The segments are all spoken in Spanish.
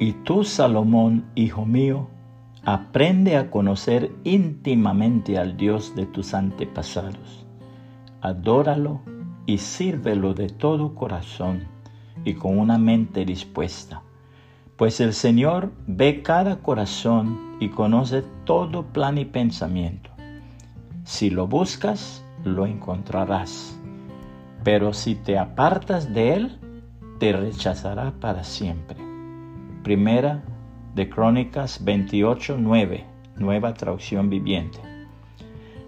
Y tú, Salomón, hijo mío, aprende a conocer íntimamente al Dios de tus antepasados. Adóralo y sírvelo de todo corazón y con una mente dispuesta. Pues el Señor ve cada corazón y conoce todo plan y pensamiento. Si lo buscas, lo encontrarás. Pero si te apartas de Él, te rechazará para siempre. Primera de Crónicas 28, 9, nueva traducción viviente.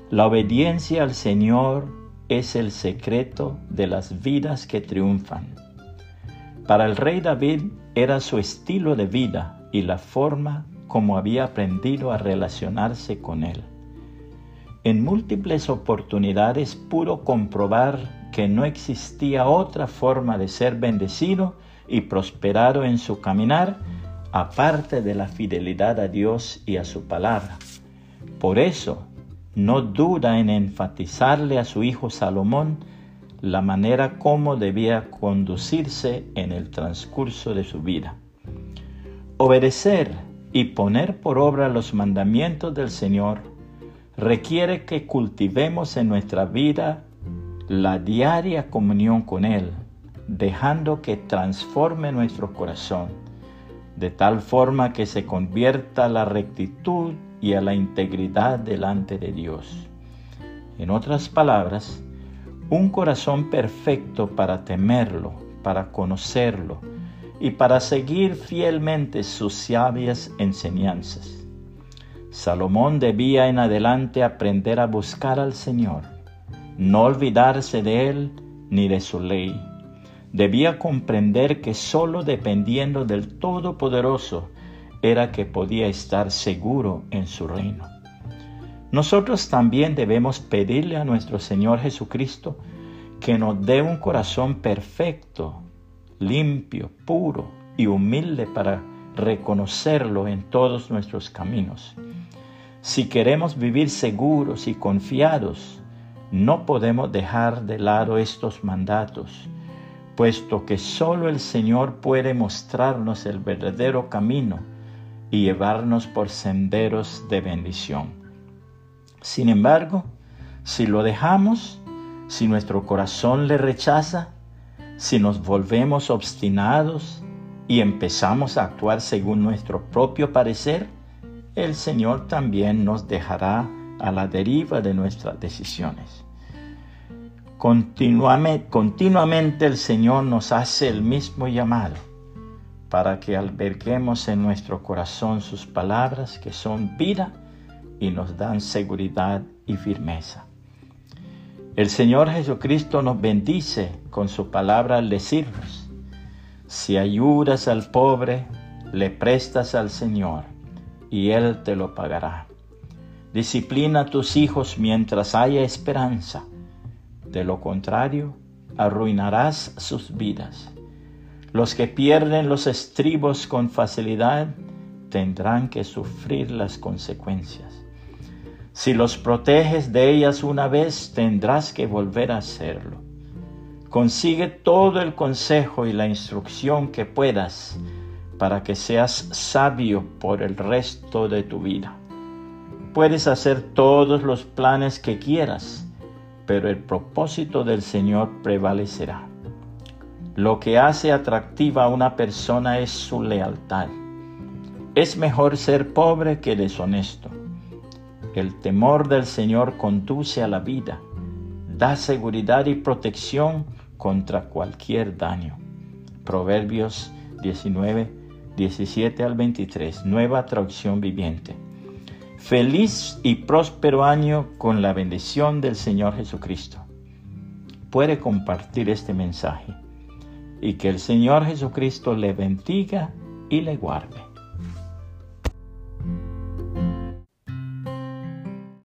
La obediencia al Señor es el secreto de las vidas que triunfan. Para el rey David era su estilo de vida y la forma como había aprendido a relacionarse con él. En múltiples oportunidades pudo comprobar que no existía otra forma de ser bendecido y prosperado en su caminar aparte de la fidelidad a Dios y a su palabra. Por eso, no duda en enfatizarle a su hijo Salomón la manera como debía conducirse en el transcurso de su vida. Obedecer y poner por obra los mandamientos del Señor requiere que cultivemos en nuestra vida la diaria comunión con Él, dejando que transforme nuestro corazón de tal forma que se convierta a la rectitud y a la integridad delante de Dios. En otras palabras, un corazón perfecto para temerlo, para conocerlo y para seguir fielmente sus sabias enseñanzas. Salomón debía en adelante aprender a buscar al Señor, no olvidarse de Él ni de su ley debía comprender que sólo dependiendo del Todopoderoso era que podía estar seguro en su reino. Nosotros también debemos pedirle a nuestro Señor Jesucristo que nos dé un corazón perfecto, limpio, puro y humilde para reconocerlo en todos nuestros caminos. Si queremos vivir seguros y confiados, no podemos dejar de lado estos mandatos puesto que solo el Señor puede mostrarnos el verdadero camino y llevarnos por senderos de bendición. Sin embargo, si lo dejamos, si nuestro corazón le rechaza, si nos volvemos obstinados y empezamos a actuar según nuestro propio parecer, el Señor también nos dejará a la deriva de nuestras decisiones. Continuamente, el Señor nos hace el mismo llamado para que alberguemos en nuestro corazón sus palabras que son vida y nos dan seguridad y firmeza. El Señor Jesucristo nos bendice con su palabra al decirnos, si ayudas al pobre, le prestas al Señor y Él te lo pagará. Disciplina a tus hijos mientras haya esperanza de lo contrario, arruinarás sus vidas. Los que pierden los estribos con facilidad tendrán que sufrir las consecuencias. Si los proteges de ellas una vez, tendrás que volver a hacerlo. Consigue todo el consejo y la instrucción que puedas para que seas sabio por el resto de tu vida. Puedes hacer todos los planes que quieras, pero el propósito del Señor prevalecerá. Lo que hace atractiva a una persona es su lealtad. Es mejor ser pobre que deshonesto. El temor del Señor conduce a la vida, da seguridad y protección contra cualquier daño. Proverbios 19, 17 al 23, nueva traducción viviente. Feliz y próspero año con la bendición del Señor Jesucristo. Puede compartir este mensaje y que el Señor Jesucristo le bendiga y le guarde.